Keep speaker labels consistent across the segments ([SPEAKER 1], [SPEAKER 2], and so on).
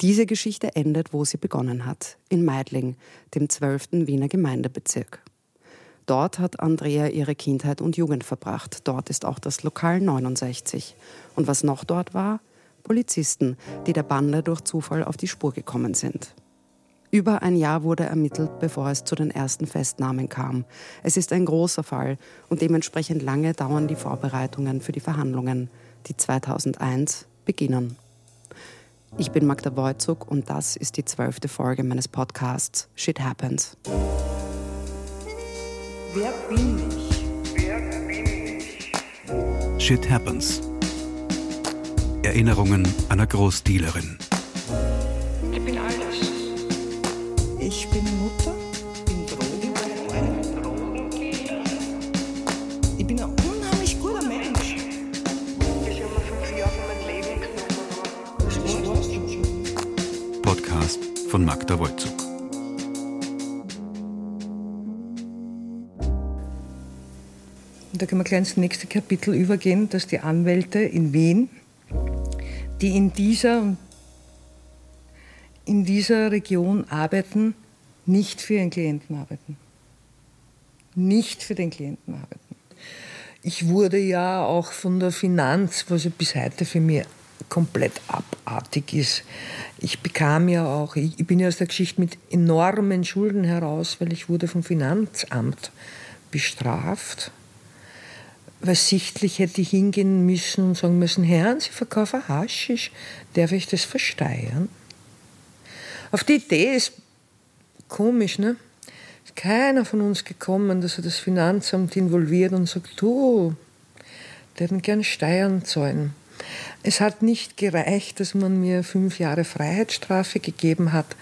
[SPEAKER 1] Diese Geschichte endet, wo sie begonnen hat, in Meidling, dem 12. Wiener Gemeindebezirk. Dort hat Andrea ihre Kindheit und Jugend verbracht. Dort ist auch das Lokal 69. Und was noch dort war? Polizisten, die der Bande durch Zufall auf die Spur gekommen sind. Über ein Jahr wurde ermittelt, bevor es zu den ersten Festnahmen kam. Es ist ein großer Fall und dementsprechend lange dauern die Vorbereitungen für die Verhandlungen, die 2001 beginnen. Ich bin Magda Wojcuk und das ist die zwölfte Folge meines Podcasts Shit Happens.
[SPEAKER 2] Wer bin ich? Wer bin ich?
[SPEAKER 3] Shit Happens. Erinnerungen einer Großdealerin.
[SPEAKER 2] Ich bin alles.
[SPEAKER 3] Von Magda Wolzug.
[SPEAKER 4] Da können wir gleich ins nächste Kapitel übergehen, dass die Anwälte in Wien, die in dieser, in dieser Region arbeiten, nicht für ihren Klienten arbeiten. Nicht für den Klienten arbeiten. Ich wurde ja auch von der Finanz, was ja bis heute für mich komplett abartig ist. Ich bekam ja auch, ich bin ja aus der Geschichte mit enormen Schulden heraus, weil ich wurde vom Finanzamt bestraft weil sichtlich hätte ich hingehen müssen und sagen müssen, Herren, Sie verkaufen Haschisch, darf ich das versteuern? Auf die Idee ist komisch, ne? Ist keiner von uns gekommen, dass er das Finanzamt involviert und sagt, du, der hätten gern Steuern zahlen. Es hat nicht gereicht, dass man mir fünf Jahre Freiheitsstrafe gegeben hat,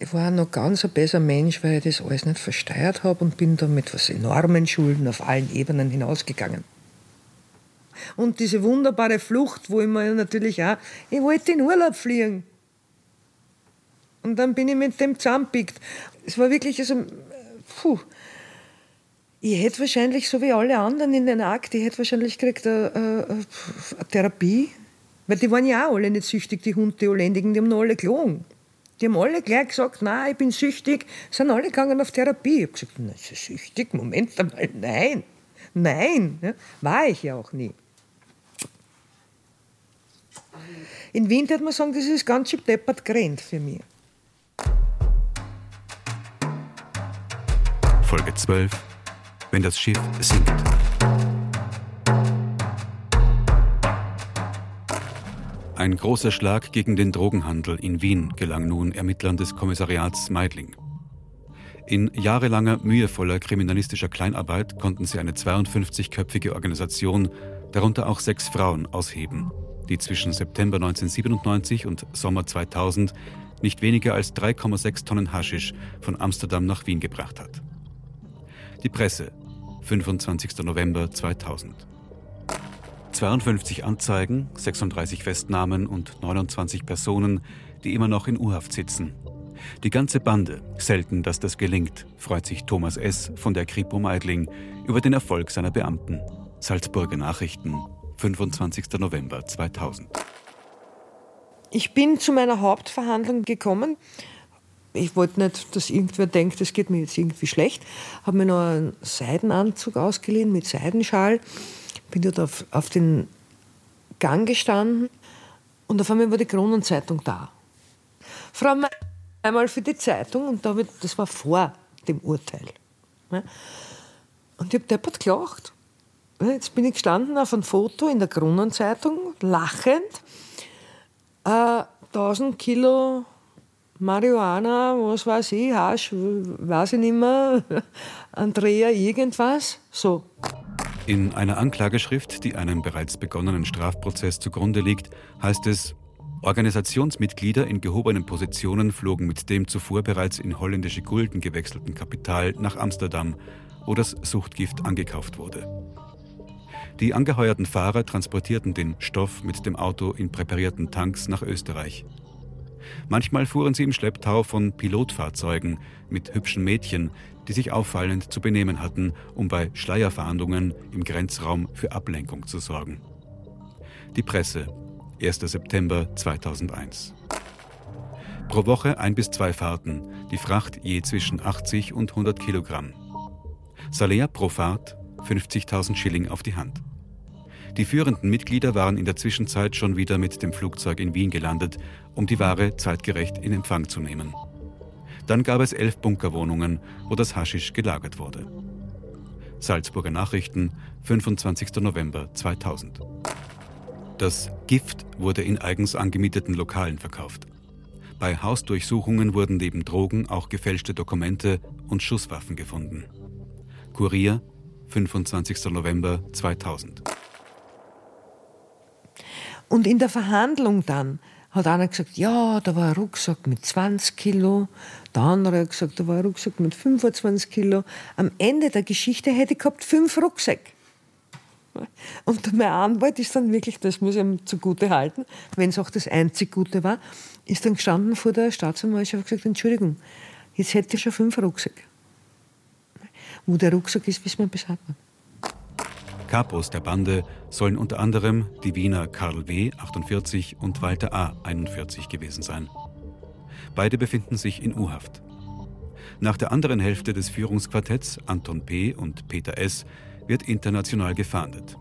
[SPEAKER 4] ich war noch ganz ein besser Mensch, weil ich das alles nicht versteuert habe und bin da mit was enormen Schulden auf allen Ebenen hinausgegangen. Und diese wunderbare Flucht, wo ich mir natürlich auch, ich wollte in Urlaub fliegen. Und dann bin ich mit dem zusammengepickt. Es war wirklich, also, puh. Ich hätte wahrscheinlich, so wie alle anderen in den Akt, ich hätte wahrscheinlich gekriegt eine, eine, eine Therapie. Weil die waren ja auch alle nicht süchtig, die Hunde, die Holländigen, die haben alle gelogen. Die haben alle gleich gesagt, nein, ich bin süchtig, sind alle gegangen auf Therapie. Ich habe gesagt, na, ist süchtig? Moment einmal, nein, nein, ja, war ich ja auch nie. In Wien würde man sagen, das ist ganz schön deppert gerannt für mich.
[SPEAKER 3] Folge 12. Wenn das Schiff sinkt. Ein großer Schlag gegen den Drogenhandel in Wien gelang nun Ermittlern des Kommissariats Meidling. In jahrelanger mühevoller kriminalistischer Kleinarbeit konnten sie eine 52-köpfige Organisation, darunter auch sechs Frauen, ausheben, die zwischen September 1997 und Sommer 2000 nicht weniger als 3,6 Tonnen Haschisch von Amsterdam nach Wien gebracht hat. Die Presse, 25. November 2000. 52 Anzeigen, 36 Festnahmen und 29 Personen, die immer noch in Urhaft sitzen. Die ganze Bande, selten, dass das gelingt, freut sich Thomas S. von der Kripo Meidling über den Erfolg seiner Beamten. Salzburger Nachrichten, 25. November 2000.
[SPEAKER 4] Ich bin zu meiner Hauptverhandlung gekommen. Ich wollte nicht, dass irgendwer denkt, es geht mir jetzt irgendwie schlecht. Habe mir noch einen Seidenanzug ausgeliehen mit Seidenschal bin dort auf, auf den Gang gestanden und auf einmal war die Kronenzeitung da. Frau Me einmal für die Zeitung und da ich, das war vor dem Urteil. Und ich habe deppert gelacht. Jetzt bin ich gestanden auf einem Foto in der Kronenzeitung, lachend. Äh, 1000 Kilo Marihuana, was weiß ich, Hasch, weiß ich nicht mehr, Andrea irgendwas, so.
[SPEAKER 3] In einer Anklageschrift, die einem bereits begonnenen Strafprozess zugrunde liegt, heißt es, Organisationsmitglieder in gehobenen Positionen flogen mit dem zuvor bereits in holländische Gulden gewechselten Kapital nach Amsterdam, wo das Suchtgift angekauft wurde. Die angeheuerten Fahrer transportierten den Stoff mit dem Auto in präparierten Tanks nach Österreich. Manchmal fuhren sie im Schlepptau von Pilotfahrzeugen mit hübschen Mädchen, die sich auffallend zu benehmen hatten, um bei Schleierfahndungen im Grenzraum für Ablenkung zu sorgen. Die Presse, 1. September 2001. Pro Woche ein bis zwei Fahrten, die Fracht je zwischen 80 und 100 Kilogramm. Salär pro Fahrt 50.000 Schilling auf die Hand. Die führenden Mitglieder waren in der Zwischenzeit schon wieder mit dem Flugzeug in Wien gelandet, um die Ware zeitgerecht in Empfang zu nehmen. Dann gab es elf Bunkerwohnungen, wo das Haschisch gelagert wurde. Salzburger Nachrichten, 25. November 2000. Das Gift wurde in eigens angemieteten Lokalen verkauft. Bei Hausdurchsuchungen wurden neben Drogen auch gefälschte Dokumente und Schusswaffen gefunden. Kurier, 25. November 2000.
[SPEAKER 4] Und in der Verhandlung dann hat einer gesagt, ja, da war ein Rucksack mit 20 Kilo. Der andere hat gesagt, da war ein Rucksack mit 25 Kilo. Am Ende der Geschichte hätte ich gehabt fünf Rucksäcke. Und mein Anwalt ist dann wirklich, das muss ich ihm zugute halten, wenn es auch das einzig Gute war, ist dann gestanden vor der Staatsanwaltschaft und gesagt, Entschuldigung, jetzt hätte ich schon fünf Rucksäcke. Wo der Rucksack ist, wissen wir bis heute nicht.
[SPEAKER 3] Kapos der Bande sollen unter anderem die Wiener Karl W. 48 und Walter A. 41 gewesen sein. Beide befinden sich in U-Haft. Nach der anderen Hälfte des Führungsquartetts, Anton P. und Peter S., wird international gefahndet.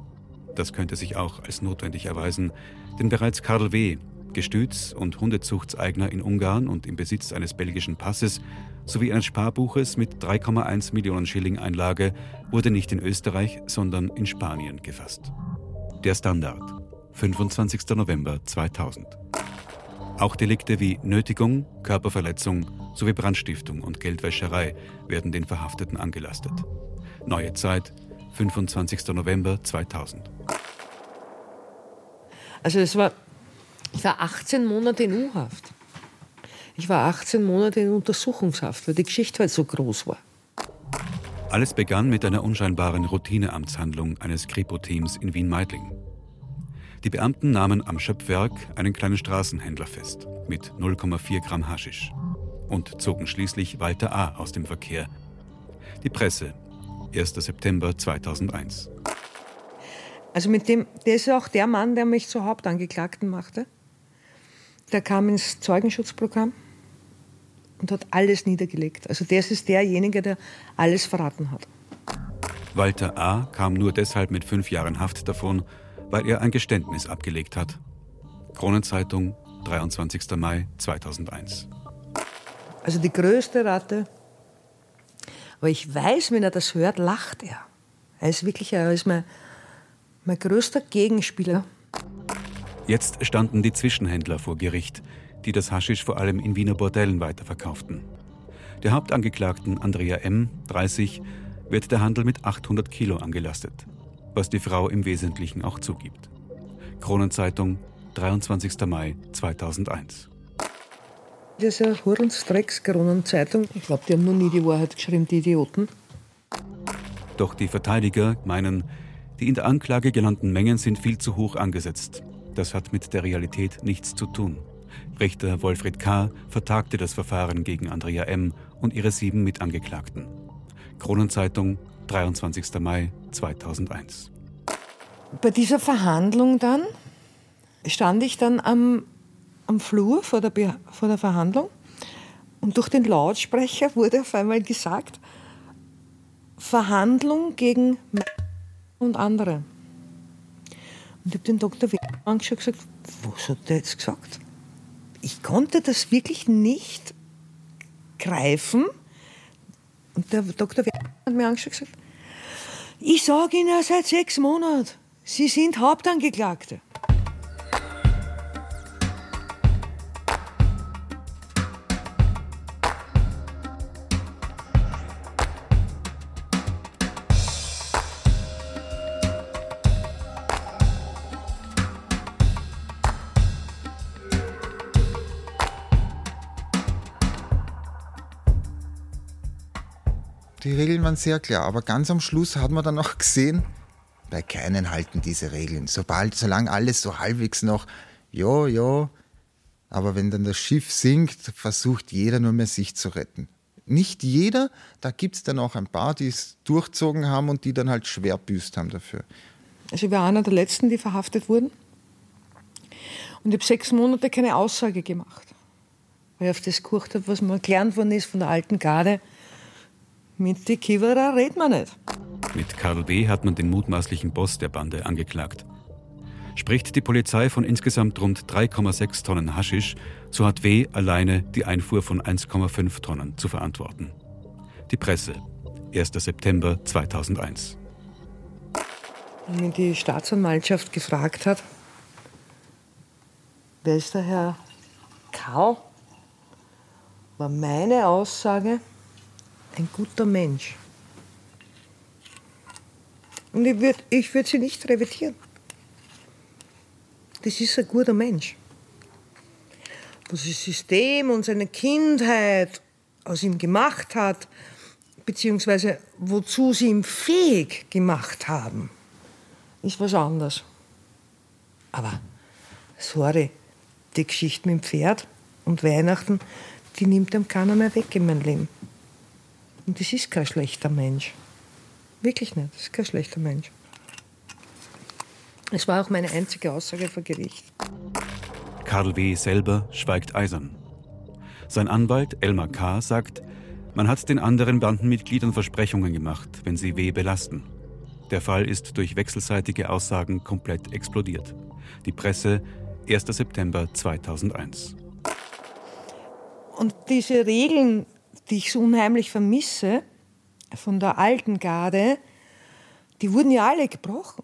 [SPEAKER 3] Das könnte sich auch als notwendig erweisen, denn bereits Karl W., Gestüts- und Hundezuchtseigner in Ungarn und im Besitz eines belgischen Passes sowie eines Sparbuches mit 3,1 Millionen Schilling Einlage wurde nicht in Österreich, sondern in Spanien gefasst. Der Standard, 25. November 2000. Auch Delikte wie Nötigung, Körperverletzung sowie Brandstiftung und Geldwäscherei werden den Verhafteten angelastet. Neue Zeit, 25. November 2000.
[SPEAKER 4] Also es war ich war 18 Monate in U-Haft. Ich war 18 Monate in Untersuchungshaft, weil die Geschichte halt so groß war.
[SPEAKER 3] Alles begann mit einer unscheinbaren Routineamtshandlung eines Kripo-Teams in Wien-Meidling. Die Beamten nahmen am Schöpfwerk einen kleinen Straßenhändler fest mit 0,4 Gramm Haschisch und zogen schließlich Walter A. aus dem Verkehr. Die Presse, 1. September 2001.
[SPEAKER 4] Also mit dem, der ist auch der Mann, der mich zur Hauptangeklagten machte der kam ins Zeugenschutzprogramm und hat alles niedergelegt. Also das ist derjenige, der alles verraten hat.
[SPEAKER 3] Walter A. kam nur deshalb mit fünf Jahren Haft davon, weil er ein Geständnis abgelegt hat. Kronenzeitung, 23. Mai 2001.
[SPEAKER 4] Also die größte Ratte. Aber ich weiß, wenn er das hört, lacht er. Er ist wirklich er ist mein, mein größter Gegenspieler.
[SPEAKER 3] Jetzt standen die Zwischenhändler vor Gericht, die das Haschisch vor allem in Wiener Bordellen weiterverkauften. Der Hauptangeklagten Andrea M., 30, wird der Handel mit 800 Kilo angelastet, was die Frau im Wesentlichen auch zugibt. Kronenzeitung, 23. Mai 2001.
[SPEAKER 4] Das ist ja Hurensdrecks Kronenzeitung. Ich glaube, die haben noch nie die Wahrheit geschrieben, die Idioten.
[SPEAKER 3] Doch die Verteidiger meinen, die in der Anklage genannten Mengen sind viel zu hoch angesetzt das hat mit der Realität nichts zu tun. Richter Wolfried K. vertagte das Verfahren gegen Andrea M. und ihre sieben Mitangeklagten. Kronenzeitung, 23. Mai 2001.
[SPEAKER 4] Bei dieser Verhandlung dann stand ich dann am, am Flur vor der, vor der Verhandlung und durch den Lautsprecher wurde auf einmal gesagt, Verhandlung gegen und andere. Und ich habe den Dr. W. angeschaut und gesagt, was hat der jetzt gesagt? Ich konnte das wirklich nicht greifen. Und der Dr. W. hat mir angeschaut und gesagt, ich sage Ihnen seit sechs Monaten, Sie sind Hauptangeklagte.
[SPEAKER 5] Die Regeln waren sehr klar, aber ganz am Schluss hat man dann auch gesehen, bei keinen halten diese Regeln. Sobald, solange alles so halbwegs noch, ja, ja, aber wenn dann das Schiff sinkt, versucht jeder nur mehr sich zu retten. Nicht jeder, da gibt es dann auch ein paar, die es durchzogen haben und die dann halt schwer büßt haben dafür.
[SPEAKER 4] Also ich war einer der Letzten, die verhaftet wurden. Und ich habe sechs Monate keine Aussage gemacht. Weil ich auf das geguckt habe, was mir gelernt worden ist von der alten Garde. Mit die Kiewerer redet man nicht.
[SPEAKER 3] Mit Karl W. hat man den mutmaßlichen Boss der Bande angeklagt. Spricht die Polizei von insgesamt rund 3,6 Tonnen Haschisch, so hat W. alleine die Einfuhr von 1,5 Tonnen zu verantworten. Die Presse, 1. September 2001.
[SPEAKER 4] Wenn die Staatsanwaltschaft gefragt hat, wer ist der Herr Karl, war meine Aussage ein guter Mensch. Und ich würde ich würd sie nicht revidieren. Das ist ein guter Mensch. Was das System und seine Kindheit aus ihm gemacht hat, beziehungsweise wozu sie ihn fähig gemacht haben, ist was anderes. Aber, sorry, die Geschichte mit dem Pferd und Weihnachten, die nimmt ihm keiner mehr weg in mein Leben. Und das ist kein schlechter Mensch. Wirklich nicht, das ist kein schlechter Mensch. Es war auch meine einzige Aussage vor Gericht.
[SPEAKER 3] Karl W. selber schweigt eisern. Sein Anwalt Elmar K. sagt, man hat den anderen Bandenmitgliedern Versprechungen gemacht, wenn sie W. belasten. Der Fall ist durch wechselseitige Aussagen komplett explodiert. Die Presse 1. September 2001.
[SPEAKER 4] Und diese Regeln, die ich so unheimlich vermisse, von der alten Garde, die wurden ja alle gebrochen.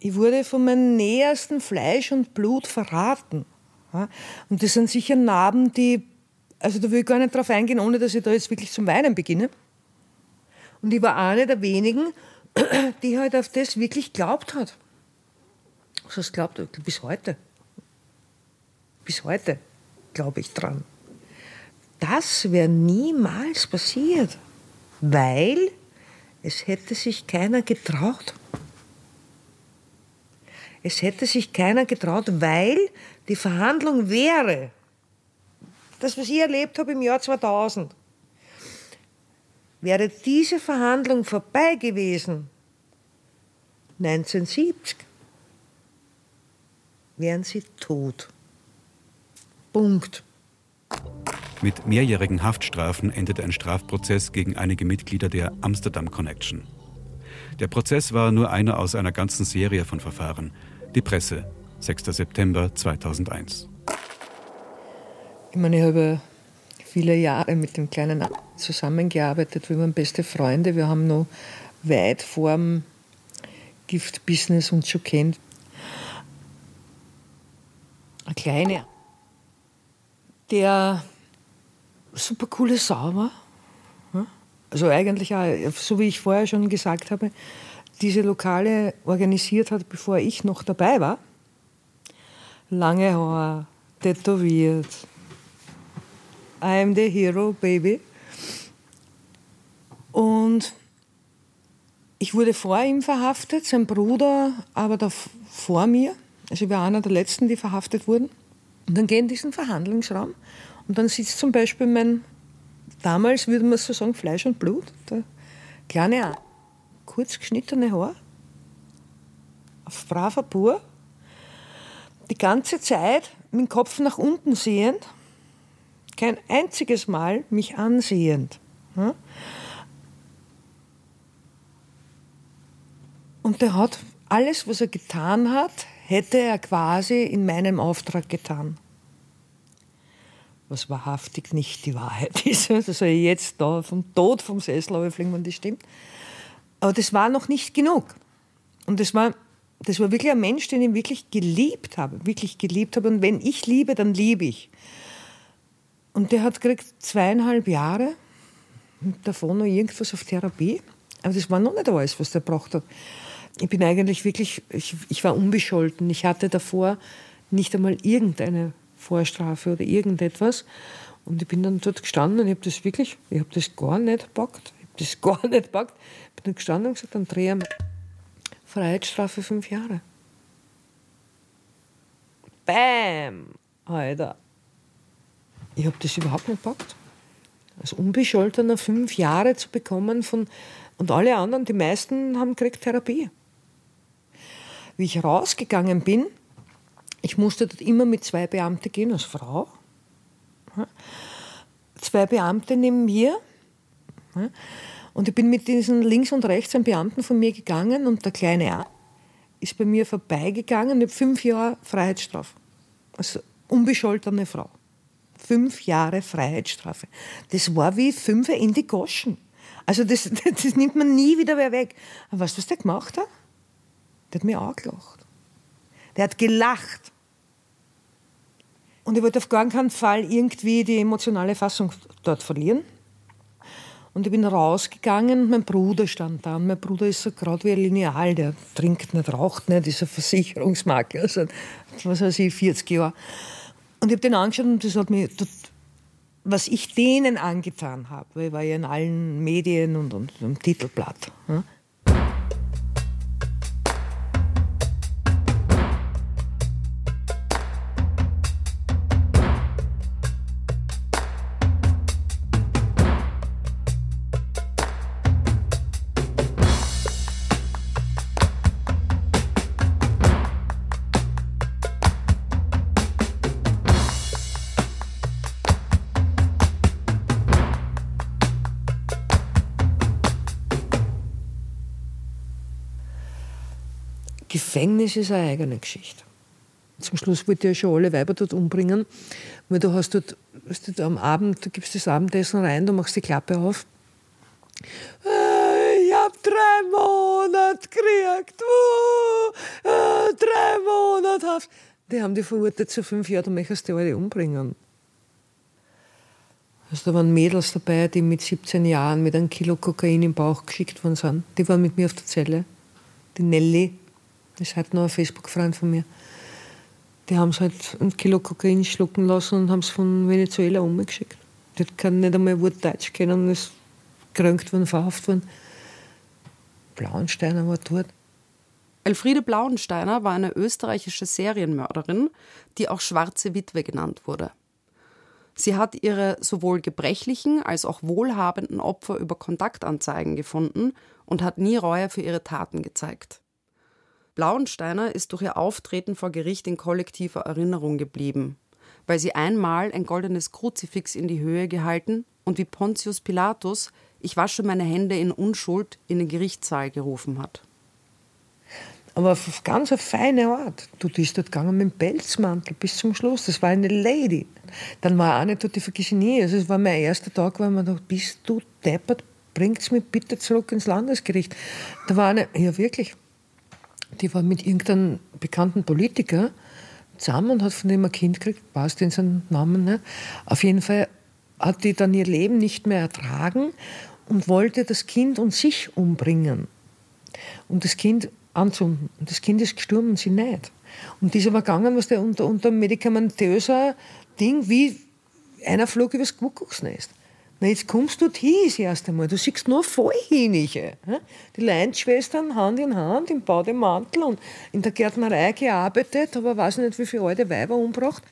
[SPEAKER 4] Ich wurde von meinem nähersten Fleisch und Blut verraten. Und das sind sicher Narben, die, also da will ich gar nicht drauf eingehen, ohne dass ich da jetzt wirklich zum Weinen beginne. Und ich war eine der wenigen, die halt auf das wirklich glaubt hat. Was heißt glaubt? Bis heute. Bis heute glaube ich dran. Das wäre niemals passiert, weil es hätte sich keiner getraut. Es hätte sich keiner getraut, weil die Verhandlung wäre, das, was ich erlebt habe im Jahr 2000, wäre diese Verhandlung vorbei gewesen, 1970, wären sie tot. Punkt.
[SPEAKER 3] Mit mehrjährigen Haftstrafen endete ein Strafprozess gegen einige Mitglieder der Amsterdam Connection. Der Prozess war nur einer aus einer ganzen Serie von Verfahren. Die Presse, 6. September 2001.
[SPEAKER 4] Ich meine, ich habe viele Jahre mit dem kleinen zusammengearbeitet. Wir waren beste Freunde. Wir haben noch weit vor dem Giftbusiness uns schon kennt. Eine kleine, der super coole Sau war. Also eigentlich auch, so wie ich vorher schon gesagt habe, diese Lokale organisiert hat, bevor ich noch dabei war. Lange Haar, tätowiert. I'm the hero, baby. Und ich wurde vor ihm verhaftet, sein Bruder aber da vor mir. Also ich war einer der Letzten, die verhaftet wurden. Und dann gehe ich in diesen Verhandlungsraum und dann sitzt zum Beispiel mein, damals würde man so sagen, Fleisch und Blut, der kleine, kurz geschnittene Haar, auf braver Bur, die ganze Zeit mit dem Kopf nach unten sehend, kein einziges Mal mich ansehend. Und der hat alles, was er getan hat, hätte er quasi in meinem Auftrag getan. Was wahrhaftig nicht die Wahrheit ist. Ich jetzt da vom Tod vom Sessel fliegen, wenn das stimmt. Aber das war noch nicht genug. Und das war, das war wirklich ein Mensch, den ich wirklich geliebt habe. Wirklich geliebt habe. Und wenn ich liebe, dann liebe ich. Und der hat gekriegt zweieinhalb Jahre davon noch irgendwas auf Therapie. Aber das war noch nicht alles, was der braucht hat ich bin eigentlich wirklich, ich, ich war unbescholten. Ich hatte davor nicht einmal irgendeine Vorstrafe oder irgendetwas. Und ich bin dann dort gestanden und ich habe das wirklich, ich habe das gar nicht gepackt. Ich habe das gar nicht gepackt. Ich bin dann gestanden und gesagt, Andrea, Freiheitsstrafe fünf Jahre. Bam! Alter. Ich habe das überhaupt nicht gepackt. Als Unbescholtener fünf Jahre zu bekommen von, und alle anderen, die meisten haben gekriegt Therapie wie ich rausgegangen bin, Ich musste dort immer mit zwei Beamten gehen als Frau. Zwei Beamte neben mir. Und ich bin mit diesen links und rechts ein Beamten von mir gegangen und der kleine A ist bei mir vorbeigegangen. Ich habe fünf Jahre Freiheitsstrafe. Also unbescholtene Frau. Fünf Jahre Freiheitsstrafe. Das war wie fünf in die Goschen. Also das, das nimmt man nie wieder mehr weg. Aber weißt du, was der gemacht hat? Der hat mich angelacht. Der hat gelacht. Und ich wollte auf gar keinen Fall irgendwie die emotionale Fassung dort verlieren. Und ich bin rausgegangen mein Bruder stand da. Und mein Bruder ist so gerade wie ein Lineal, der trinkt nicht, raucht nicht, ist ein Versicherungsmakler, also, was weiß ich, 40 Jahre. Und ich habe den angeschaut und das hat mich, was ich denen angetan habe, weil ich war ja in allen Medien und, im Titelblatt. Ja. Gefängnis ist eine eigene Geschichte. Zum Schluss wollte ja schon alle Weiber dort umbringen, weil du hast dort, weißt du, am Abend, du gibst das Abendessen rein, du machst die Klappe auf. Äh, ich hab drei Monate gekriegt, uh, drei Monate Haft. Die haben die verurteilt zu fünf Jahren, du möchtest die alle umbringen. Also da waren Mädels dabei, die mit 17 Jahren mit einem Kilo Kokain im Bauch geschickt worden sind. Die waren mit mir auf der Zelle. Die Nelly, das ist halt noch ein Facebook-Freund von mir. Die haben es halt ein Kilo Kokain schlucken lassen und haben es von Venezuela umgeschickt. Die kann nicht einmal ein Wort Deutsch kennen und ist gekränkt worden, verhaftet worden. Blauensteiner war dort.
[SPEAKER 1] Elfriede Blauensteiner war eine österreichische Serienmörderin, die auch Schwarze Witwe genannt wurde. Sie hat ihre sowohl gebrechlichen als auch wohlhabenden Opfer über Kontaktanzeigen gefunden und hat nie Reue für ihre Taten gezeigt. Blauensteiner ist durch ihr Auftreten vor Gericht in kollektiver Erinnerung geblieben, weil sie einmal ein goldenes Kruzifix in die Höhe gehalten und wie Pontius Pilatus Ich wasche meine Hände in Unschuld in den Gerichtssaal gerufen hat.
[SPEAKER 4] Aber auf ganz eine feine Art. Du bist dort gegangen mit dem Pelzmantel bis zum Schluss. Das war eine Lady. Dann war eine dort, die vergesse ich nie. Also es war mein erster Tag, weil man dachte, bist du deppert, bringt's mich bitte zurück ins Landesgericht. Da war eine, ja wirklich, die war mit irgendeinem bekannten Politiker zusammen und hat von dem ein Kind gekriegt, passt in seinen Namen nicht. Auf jeden Fall hat die dann ihr Leben nicht mehr ertragen und wollte das Kind und sich umbringen. Und das Kind anzünden. Und das Kind ist gestorben und sie nicht. Und dieser war gegangen, was der unter, unter medikamentöser Ding, wie einer flog übers Kuckucksnest. Na, jetzt kommst du hin das erste Mal. Du siehst nur Vollhinige. Die Leinschwestern Hand in Hand im Bademantel und in der Gärtnerei gearbeitet, aber weiß nicht, wie viele alte Weiber umgebracht.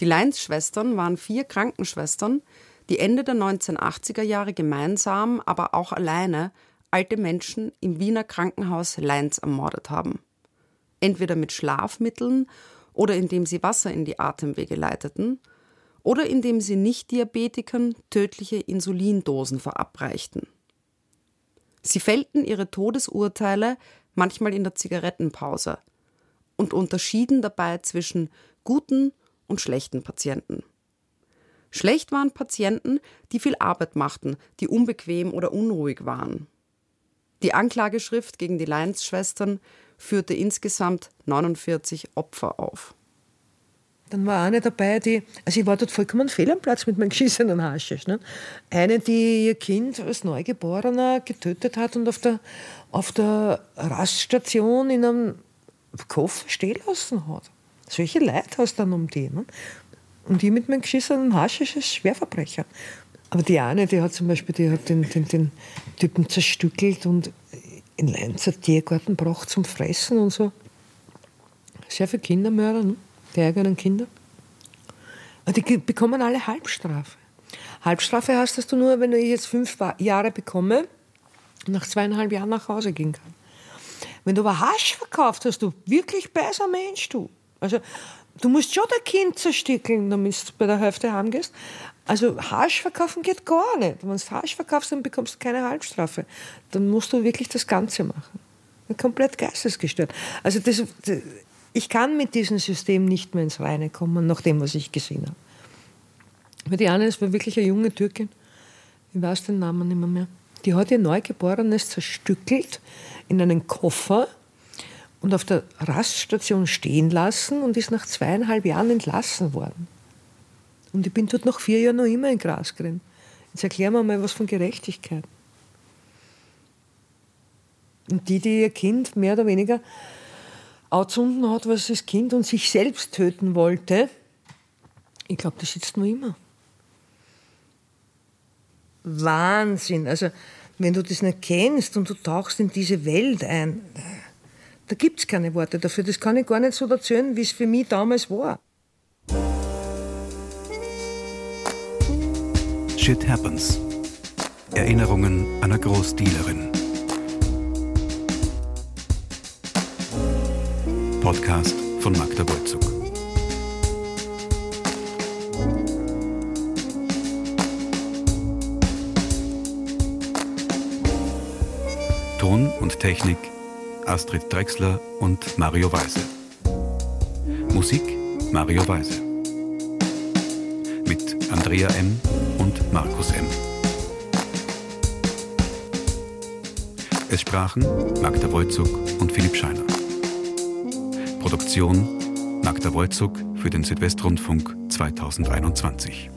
[SPEAKER 1] Die Leinschwestern waren vier Krankenschwestern, die Ende der 1980er Jahre gemeinsam, aber auch alleine alte Menschen im Wiener Krankenhaus Leins ermordet haben. Entweder mit Schlafmitteln oder indem sie Wasser in die Atemwege leiteten – oder indem sie Nicht-Diabetikern tödliche Insulindosen verabreichten. Sie fällten ihre Todesurteile manchmal in der Zigarettenpause und unterschieden dabei zwischen guten und schlechten Patienten. Schlecht waren Patienten, die viel Arbeit machten, die unbequem oder unruhig waren. Die Anklageschrift gegen die Lions-Schwestern führte insgesamt 49 Opfer auf.
[SPEAKER 4] Dann war eine dabei, die, also ich war dort vollkommen fehl am Platz mit meinem geschissenen Haschisch. Ne? Eine, die ihr Kind als Neugeborener getötet hat und auf der, auf der Raststation in einem Koffer stehen lassen hat. Solche Leute hast dann um die. Ne? Und die mit meinem geschissenen Haschisch ist Schwerverbrecher. Aber die eine, die hat zum Beispiel, die hat den, den, den Typen zerstückelt und in Leinzer Tiergarten gebracht zum Fressen und so. Sehr viele Kindermörder. Ne? Die eigenen Kinder. Und die bekommen alle Halbstrafe. Halbstrafe heißt, dass du nur, wenn ich jetzt fünf Jahre bekomme, nach zweieinhalb Jahren nach Hause gehen kann. Wenn du aber Hasch verkauft hast, du wirklich besser Mensch, du. Also du musst schon dein Kind zerstückeln, damit du bei der Hälfte heimgehst. Also Hasch verkaufen geht gar nicht. Wenn du Hasch verkaufst, dann bekommst du keine Halbstrafe. Dann musst du wirklich das Ganze machen. Komplett geistesgestört. Also das, das, ich kann mit diesem System nicht mehr ins Reine kommen, nach dem, was ich gesehen habe. Eine, das war wirklich eine junge Türkin, ich weiß den Namen nicht mehr. Die hat ihr Neugeborenes zerstückelt in einen Koffer und auf der Raststation stehen lassen und ist nach zweieinhalb Jahren entlassen worden. Und ich bin dort nach vier Jahren noch immer in Grasgren. Jetzt erklären wir mal was von Gerechtigkeit. Und die, die ihr Kind mehr oder weniger anzünden hat, was das Kind und sich selbst töten wollte, ich glaube, die sitzt noch immer. Wahnsinn. Also, wenn du das nicht kennst und du tauchst in diese Welt ein, da gibt es keine Worte dafür. Das kann ich gar nicht so erzählen, wie es für mich damals war.
[SPEAKER 3] Shit Happens. Erinnerungen einer Großdealerin. Podcast von Magda Wolzug. Ton und Technik Astrid Drexler und Mario Weise. Musik Mario Weise. Mit Andrea M. und Markus M. Es sprachen Magda Wolzug und Philipp Scheiner. Produktion Magda Wolzug für den Südwestrundfunk 2021.